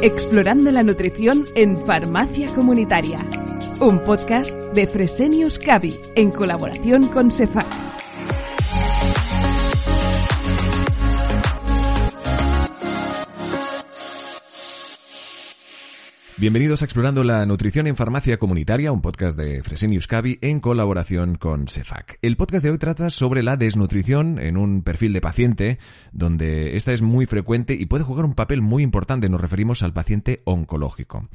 Explorando la nutrición en Farmacia Comunitaria. Un podcast de Fresenius Cavi en colaboración con Cefac. Bienvenidos a Explorando la Nutrición en Farmacia Comunitaria, un podcast de Fresenius Cavi en colaboración con Cefac. El podcast de hoy trata sobre la desnutrición en un perfil de paciente, donde esta es muy frecuente y puede jugar un papel muy importante. Nos referimos al paciente oncológico.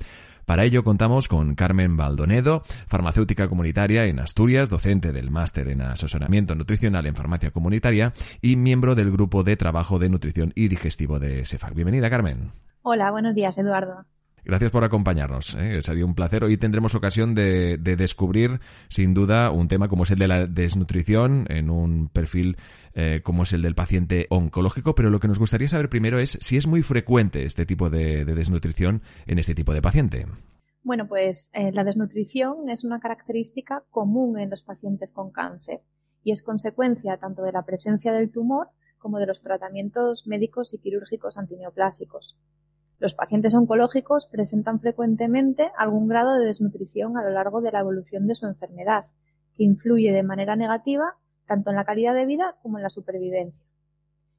Para ello contamos con Carmen Baldonedo, farmacéutica comunitaria en Asturias, docente del máster en asesoramiento nutricional en farmacia comunitaria y miembro del grupo de trabajo de nutrición y digestivo de Cefac. Bienvenida, Carmen. Hola, buenos días, Eduardo. Gracias por acompañarnos. ¿eh? Sería un placer. Hoy tendremos ocasión de, descubrir, sin duda, un tema como es el de la desnutrición en un perfil eh, como es el del paciente oncológico. Pero lo que nos gustaría saber primero es si es muy frecuente este tipo de, desnutrición en este tipo de paciente. Bueno, pues eh, la desnutrición es una característica común en los pacientes con cáncer y es consecuencia tanto de la presencia del tumor como de los tratamientos médicos y quirúrgicos antineoplásicos. Los pacientes oncológicos presentan frecuentemente algún grado de desnutrición a lo largo de la evolución de su enfermedad, que influye de manera negativa tanto en la calidad de vida como en la supervivencia.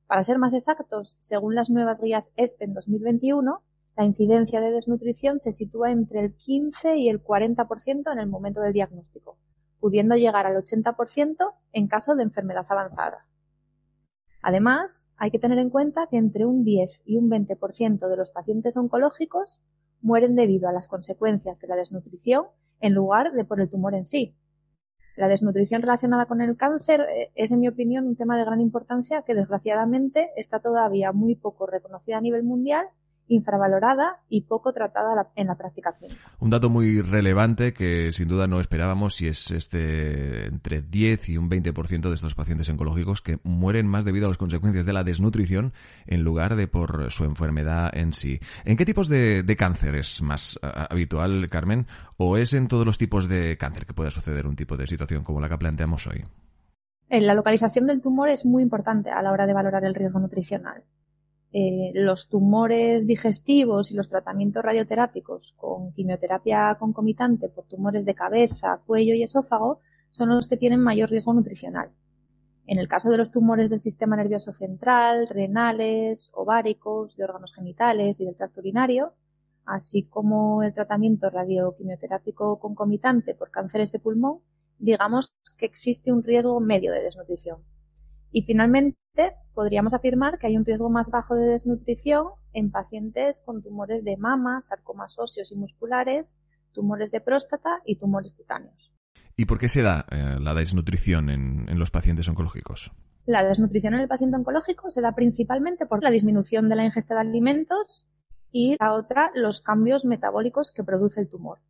Para ser más exactos, según las nuevas guías ESPEN 2021, la incidencia de desnutrición se sitúa entre el 15 y el 40% en el momento del diagnóstico, pudiendo llegar al 80% en caso de enfermedad avanzada. Además, hay que tener en cuenta que entre un 10 y un 20% de los pacientes oncológicos mueren debido a las consecuencias de la desnutrición en lugar de por el tumor en sí. La desnutrición relacionada con el cáncer eh, es, en mi opinión, un tema de gran importancia que desgraciadamente está todavía muy poco reconocida a nivel mundial infravalorada y poco tratada en la práctica clínica. Un dato muy relevante que sin duda no esperábamos si es este entre 10 y un 20% de estos pacientes oncológicos que mueren más debido a las consecuencias de la desnutrición en lugar de por su enfermedad en sí. ¿En qué tipos de, cáncer es más habitual, Carmen? ¿O es en todos los tipos de cáncer que pueda suceder un tipo de situación como la que planteamos hoy? La localización del tumor es muy importante a la hora de valorar el riesgo nutricional. Eh, los tumores digestivos y los tratamientos radioterápicos con quimioterapia concomitante por tumores de cabeza, cuello y esófago son los que tienen mayor riesgo nutricional. En el caso de los tumores del sistema nervioso central, renales, ováricos, de órganos genitales y del tracto urinario, así como el tratamiento radioquimioterápico concomitante por cánceres de pulmón, digamos que existe un riesgo medio de desnutrición. Y finalmente, podríamos afirmar que hay un riesgo más bajo de desnutrición en pacientes con tumores de mama, sarcomas óseos y musculares, tumores de próstata y tumores cutáneos. ¿Y por qué se da eh, la desnutrición en, los pacientes oncológicos? La desnutrición en el paciente oncológico se da principalmente por la disminución de la ingesta de alimentos y la otra, los cambios metabólicos que produce el tumor.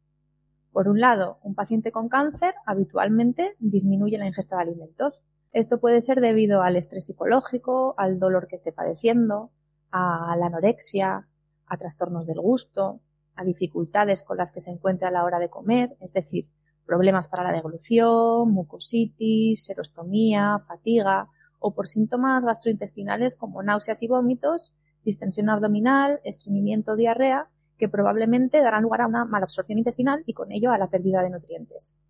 Por un lado, un paciente con cáncer habitualmente disminuye la ingesta de alimentos esto puede ser debido al estrés psicológico, al dolor que esté padeciendo, a la anorexia, a trastornos del gusto, a dificultades con las que se encuentra a la hora de comer, es decir, problemas para la deglución, mucositis, serostomía, fatiga o por síntomas gastrointestinales como náuseas y vómitos, distensión abdominal, estreñimiento, diarrea, que probablemente darán lugar a una malabsorción intestinal y con ello a la pérdida de nutrientes.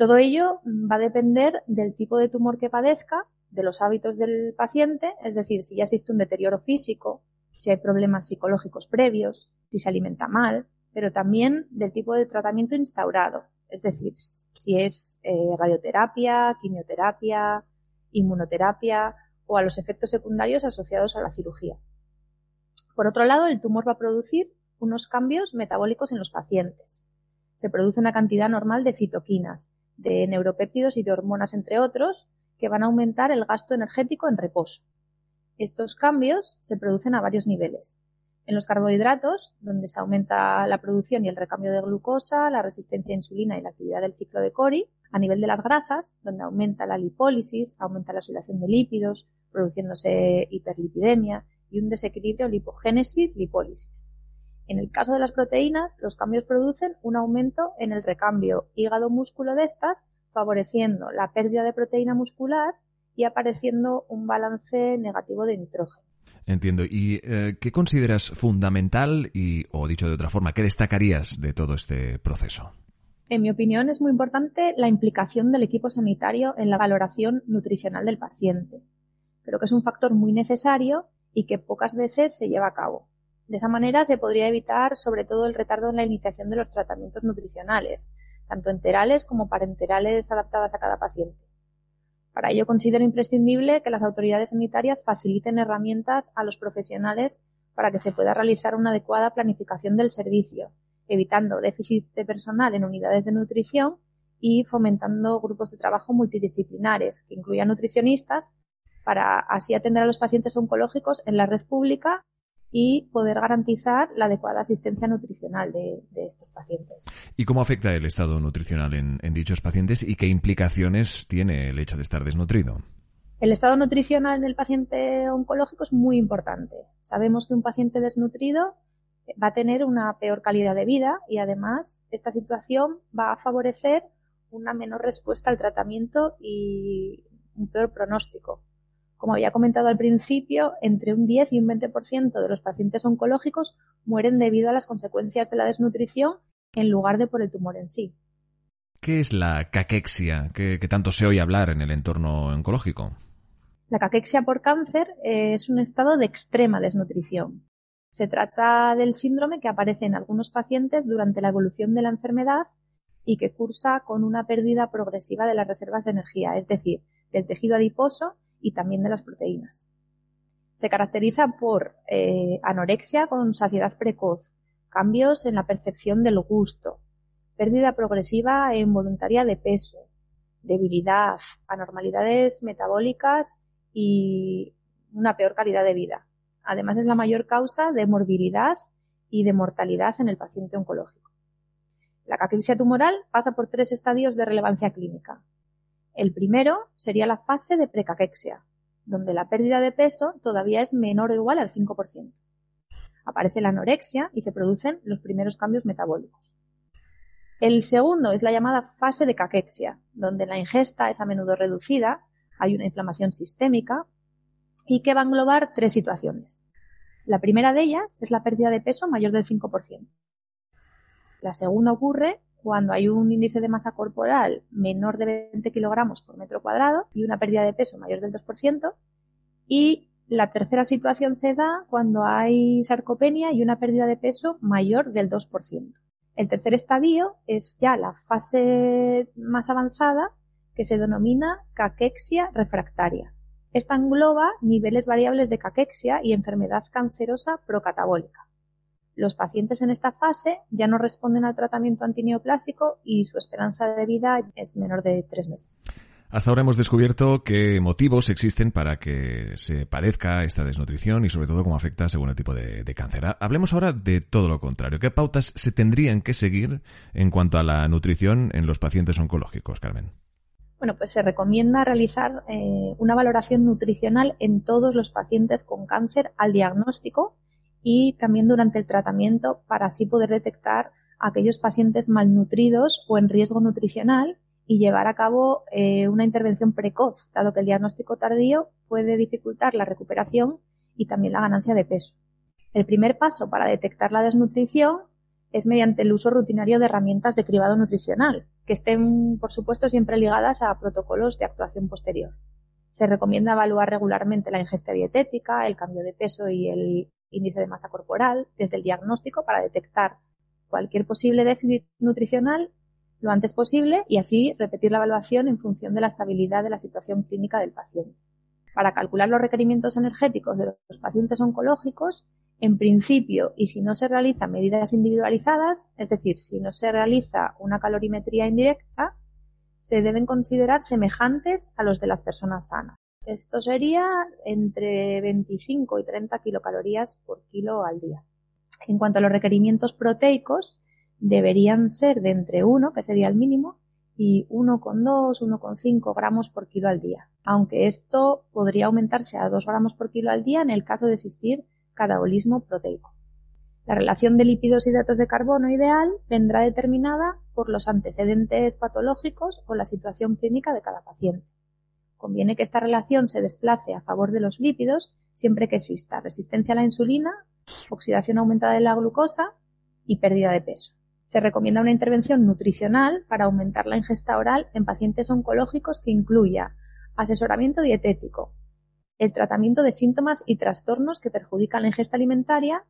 Todo ello va a depender del tipo de tumor que padezca, de los hábitos del paciente, es decir, si ya existe un deterioro físico, si hay problemas psicológicos previos, si se alimenta mal, pero también del tipo de tratamiento instaurado, es decir, si es eh, radioterapia, quimioterapia, inmunoterapia o a los efectos secundarios asociados a la cirugía. Por otro lado, el tumor va a producir unos cambios metabólicos en los pacientes. Se produce una cantidad normal de citoquinas, de neuropéptidos y de hormonas, entre otros, que van a aumentar el gasto energético en reposo. Estos cambios se producen a varios niveles. En los carbohidratos, donde se aumenta la producción y el recambio de glucosa, la resistencia a insulina y la actividad del ciclo de Cori. A nivel de las grasas, donde aumenta la lipólisis, aumenta la oxidación de lípidos, produciéndose hiperlipidemia y un desequilibrio lipogénesis-lipólisis. En el caso de las proteínas, los cambios producen un aumento en el recambio hígado-músculo de estas, favoreciendo la pérdida de proteína muscular y apareciendo un balance negativo de nitrógeno. Entiendo. ¿Y eh, qué consideras fundamental y, o dicho de otra forma, qué destacarías de todo este proceso? En mi opinión, es muy importante la implicación del equipo sanitario en la valoración nutricional del paciente. Creo que es un factor muy necesario y que pocas veces se lleva a cabo. De esa manera se podría evitar sobre todo el retardo en la iniciación de los tratamientos nutricionales, tanto enterales como parenterales adaptadas a cada paciente. Para ello considero imprescindible que las autoridades sanitarias faciliten herramientas a los profesionales para que se pueda realizar una adecuada planificación del servicio, evitando déficits de personal en unidades de nutrición y fomentando grupos de trabajo multidisciplinares que incluyan nutricionistas para así atender a los pacientes oncológicos en la red pública y poder garantizar la adecuada asistencia nutricional de, estos pacientes. ¿Y cómo afecta el estado nutricional en, dichos pacientes y qué implicaciones tiene el hecho de estar desnutrido? El estado nutricional en el paciente oncológico es muy importante. Sabemos que un paciente desnutrido va a tener una peor calidad de vida y además esta situación va a favorecer una menor respuesta al tratamiento y un peor pronóstico. Como había comentado al principio, entre un 10 y un 20% de los pacientes oncológicos mueren debido a las consecuencias de la desnutrición en lugar de por el tumor en sí. ¿Qué es la caquexia que, tanto se oye hablar en el entorno oncológico? La caquexia por cáncer es un estado de extrema desnutrición. Se trata del síndrome que aparece en algunos pacientes durante la evolución de la enfermedad y que cursa con una pérdida progresiva de las reservas de energía, es decir, del tejido adiposo y también de las proteínas. Se caracteriza por eh, anorexia con saciedad precoz, cambios en la percepción del gusto, pérdida progresiva e involuntaria de peso, debilidad, anormalidades metabólicas y una peor calidad de vida. Además es la mayor causa de morbilidad y de mortalidad en el paciente oncológico. La caquexia tumoral pasa por tres estadios de relevancia clínica. El primero sería la fase de precaquexia, donde la pérdida de peso todavía es menor o igual al 5%. Aparece la anorexia y se producen los primeros cambios metabólicos. El segundo es la llamada fase de caquexia, donde la ingesta es a menudo reducida, hay una inflamación sistémica y que va a englobar tres situaciones. La primera de ellas es la pérdida de peso mayor del 5%. La segunda ocurre cuando hay un índice de masa corporal menor de 20 kilogramos por metro cuadrado y una pérdida de peso mayor del 2%. Y la tercera situación se da cuando hay sarcopenia y una pérdida de peso mayor del 2%. El tercer estadio es ya la fase más avanzada que se denomina caquexia refractaria. Esta engloba niveles variables de caquexia y enfermedad cancerosa procatabólica. Los pacientes en esta fase ya no responden al tratamiento antineoplásico y su esperanza de vida es menor de tres meses. Hasta ahora hemos descubierto qué motivos existen para que se padezca esta desnutrición y sobre todo cómo afecta según el tipo de, cáncer. Hablemos ahora de todo lo contrario. ¿Qué pautas se tendrían que seguir en cuanto a la nutrición en los pacientes oncológicos, Carmen? Bueno, pues se recomienda realizar eh, una valoración nutricional en todos los pacientes con cáncer al diagnóstico y también durante el tratamiento para así poder detectar aquellos pacientes malnutridos o en riesgo nutricional y llevar a cabo eh, una intervención precoz, dado que el diagnóstico tardío puede dificultar la recuperación y también la ganancia de peso. El primer paso para detectar la desnutrición es mediante el uso rutinario de herramientas de cribado nutricional, que estén, por supuesto, siempre ligadas a protocolos de actuación posterior. Se recomienda evaluar regularmente la ingesta dietética, el cambio de peso y el índice de masa corporal desde el diagnóstico para detectar cualquier posible déficit nutricional lo antes posible y así repetir la evaluación en función de la estabilidad de la situación clínica del paciente. Para calcular los requerimientos energéticos de los pacientes oncológicos, en principio, y si no se realizan medidas individualizadas, es decir, si no se realiza una calorimetría indirecta, se deben considerar semejantes a los de las personas sanas. Esto sería entre 25 y 30 kilocalorías por kilo al día. En cuanto a los requerimientos proteicos, deberían ser de entre 1, que sería el mínimo, y 1,2, 1,5 gramos por kilo al día. Aunque esto podría aumentarse a 2 gramos por kilo al día en el caso de existir catabolismo proteico. La relación de lípidos y datos de carbono ideal vendrá determinada por los antecedentes patológicos o la situación clínica de cada paciente. Conviene que esta relación se desplace a favor de los lípidos siempre que exista resistencia a la insulina, oxidación aumentada de la glucosa y pérdida de peso. Se recomienda una intervención nutricional para aumentar la ingesta oral en pacientes oncológicos que incluya asesoramiento dietético, el tratamiento de síntomas y trastornos que perjudican la ingesta alimentaria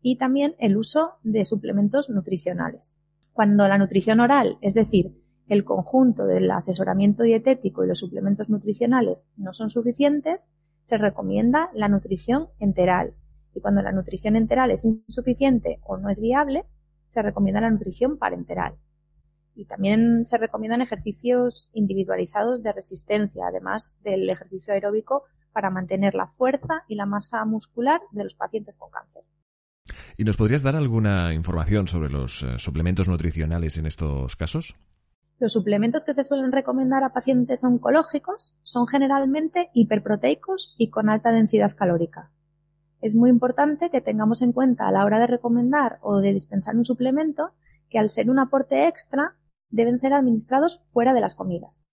y también el uso de suplementos nutricionales. Cuando la nutrición oral, es decir, el conjunto del asesoramiento dietético y los suplementos nutricionales no son suficientes, se recomienda la nutrición enteral. Y cuando la nutrición enteral es insuficiente o no es viable, se recomienda la nutrición parenteral. Y también se recomiendan ejercicios individualizados de resistencia, además del ejercicio aeróbico para mantener la fuerza y la masa muscular de los pacientes con cáncer. ¿Y nos podrías dar alguna información sobre los eh, suplementos nutricionales en estos casos? Los suplementos que se suelen recomendar a pacientes oncológicos son generalmente hiperproteicos y con alta densidad calórica. Es muy importante que tengamos en cuenta a la hora de recomendar o de dispensar un suplemento que al ser un aporte extra deben ser administrados fuera de las comidas.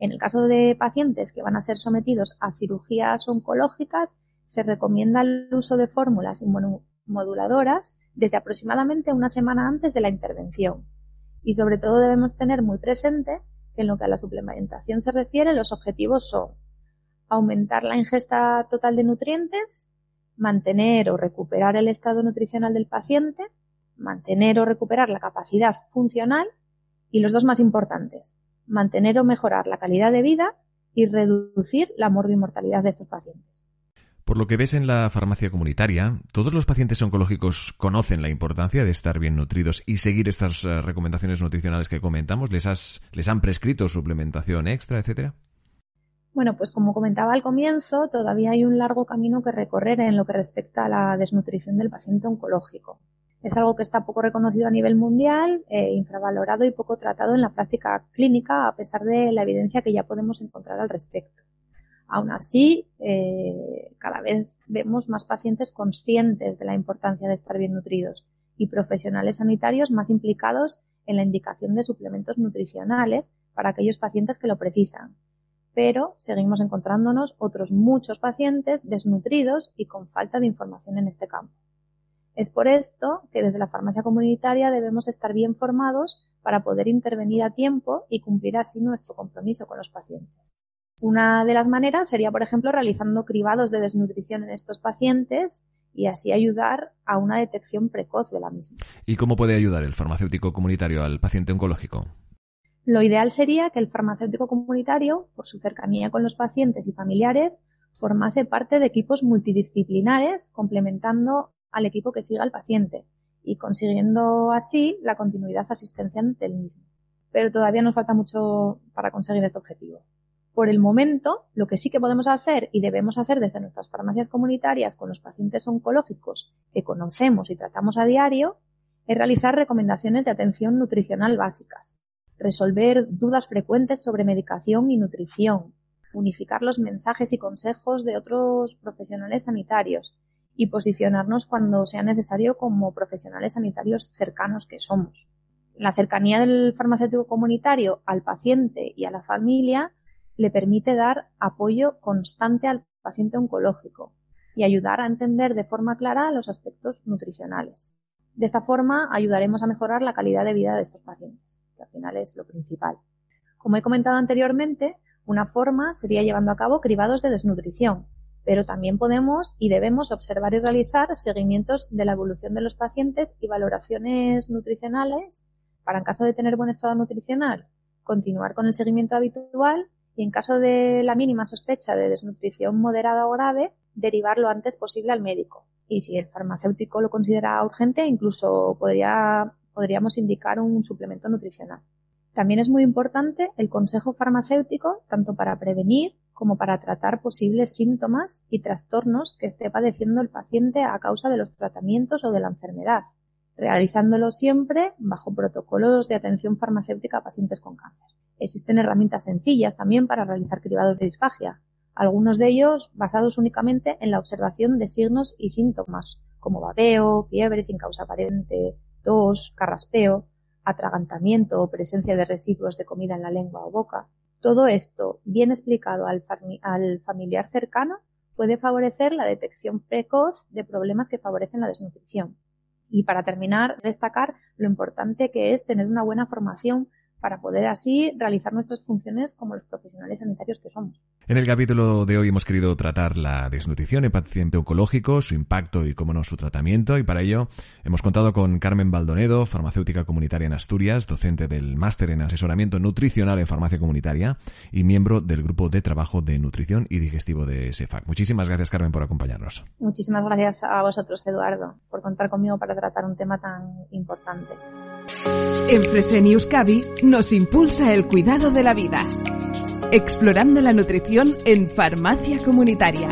En el caso de pacientes que van a ser sometidos a cirugías oncológicas, se recomienda el uso de fórmulas inmunomoduladoras desde aproximadamente una semana antes de la intervención y sobre todo debemos tener muy presente que en lo que a la suplementación se refiere, los objetivos son aumentar la ingesta total de nutrientes, mantener o recuperar el estado nutricional del paciente, mantener o recuperar la capacidad funcional y los dos más importantes, mantener o mejorar la calidad de vida y reducir la morbimortalidad de estos pacientes. Por lo que ves en la farmacia comunitaria, ¿todos los pacientes oncológicos conocen la importancia de estar bien nutridos y seguir estas eh, recomendaciones nutricionales que comentamos? ¿Les, has, ¿Les han prescrito suplementación extra, etcétera? Bueno, pues como comentaba al comienzo, todavía hay un largo camino que recorrer en lo que respecta a la desnutrición del paciente oncológico. Es algo que está poco reconocido a nivel mundial, eh, infravalorado y poco tratado en la práctica clínica, a pesar de la evidencia que ya podemos encontrar al respecto. Aún así, eh, cada vez vemos más pacientes conscientes de la importancia de estar bien nutridos y profesionales sanitarios más implicados en la indicación de suplementos nutricionales para aquellos pacientes que lo precisan. Pero seguimos encontrándonos otros muchos pacientes desnutridos y con falta de información en este campo. Es por esto que desde la farmacia comunitaria debemos estar bien formados para poder intervenir a tiempo y cumplir así nuestro compromiso con los pacientes. Una de las maneras sería, por ejemplo, realizando cribados de desnutrición en estos pacientes y así ayudar a una detección precoz de la misma. ¿Y cómo puede ayudar el farmacéutico comunitario al paciente oncológico? Lo ideal sería que el farmacéutico comunitario, por su cercanía con los pacientes y familiares, formase parte de equipos multidisciplinares complementando al equipo que siga al paciente y consiguiendo así la continuidad asistencial del mismo. Pero todavía nos falta mucho para conseguir este objetivo. Por el momento, lo que sí que podemos hacer y debemos hacer desde nuestras farmacias comunitarias con los pacientes oncológicos que conocemos y tratamos a diario es realizar recomendaciones de atención nutricional básicas, resolver dudas frecuentes sobre medicación y nutrición, unificar los mensajes y consejos de otros profesionales sanitarios y posicionarnos cuando sea necesario como profesionales sanitarios cercanos que somos. La cercanía del farmacéutico comunitario al paciente y a la familia le permite dar apoyo constante al paciente oncológico y ayudar a entender de forma clara los aspectos nutricionales. De esta forma ayudaremos a mejorar la calidad de vida de estos pacientes, que al final es lo principal. Como he comentado anteriormente, una forma sería llevando a cabo cribados de desnutrición, pero también podemos y debemos observar y realizar seguimientos de la evolución de los pacientes y valoraciones nutricionales para, en caso de tener buen estado nutricional, continuar con el seguimiento habitual y en caso de la mínima sospecha de desnutrición moderada o grave, derivar lo antes posible al médico. Y si el farmacéutico lo considera urgente, incluso podría, podríamos indicar un suplemento nutricional. También es muy importante el consejo farmacéutico tanto para prevenir como para tratar posibles síntomas y trastornos que esté padeciendo el paciente a causa de los tratamientos o de la enfermedad, realizándolo siempre bajo protocolos de atención farmacéutica a pacientes con cáncer. Existen herramientas sencillas también para realizar cribados de disfagia, algunos de ellos basados únicamente en la observación de signos y síntomas, como babeo, fiebre sin causa aparente, tos, carraspeo, atragantamiento o presencia de residuos de comida en la lengua o boca. Todo esto, bien explicado al, al familiar cercano, puede favorecer la detección precoz de problemas que favorecen la desnutrición. Y para terminar, destacar lo importante que es tener una buena formación para poder así realizar nuestras funciones como los profesionales sanitarios que somos. En el capítulo de hoy hemos querido tratar la desnutrición en paciente oncológico, su impacto y, cómo no, su tratamiento, y para ello hemos contado con Carmen Baldonedo, farmacéutica comunitaria en Asturias, docente del máster en asesoramiento nutricional en farmacia comunitaria y miembro del grupo de trabajo de nutrición y digestivo de SEFAC. Muchísimas gracias, Carmen, por acompañarnos. Muchísimas gracias a vosotros, Eduardo, por contar conmigo para tratar un tema tan importante. En Fresenius Cavi nos impulsa el cuidado de la vida. Explorando la nutrición en farmacia comunitaria.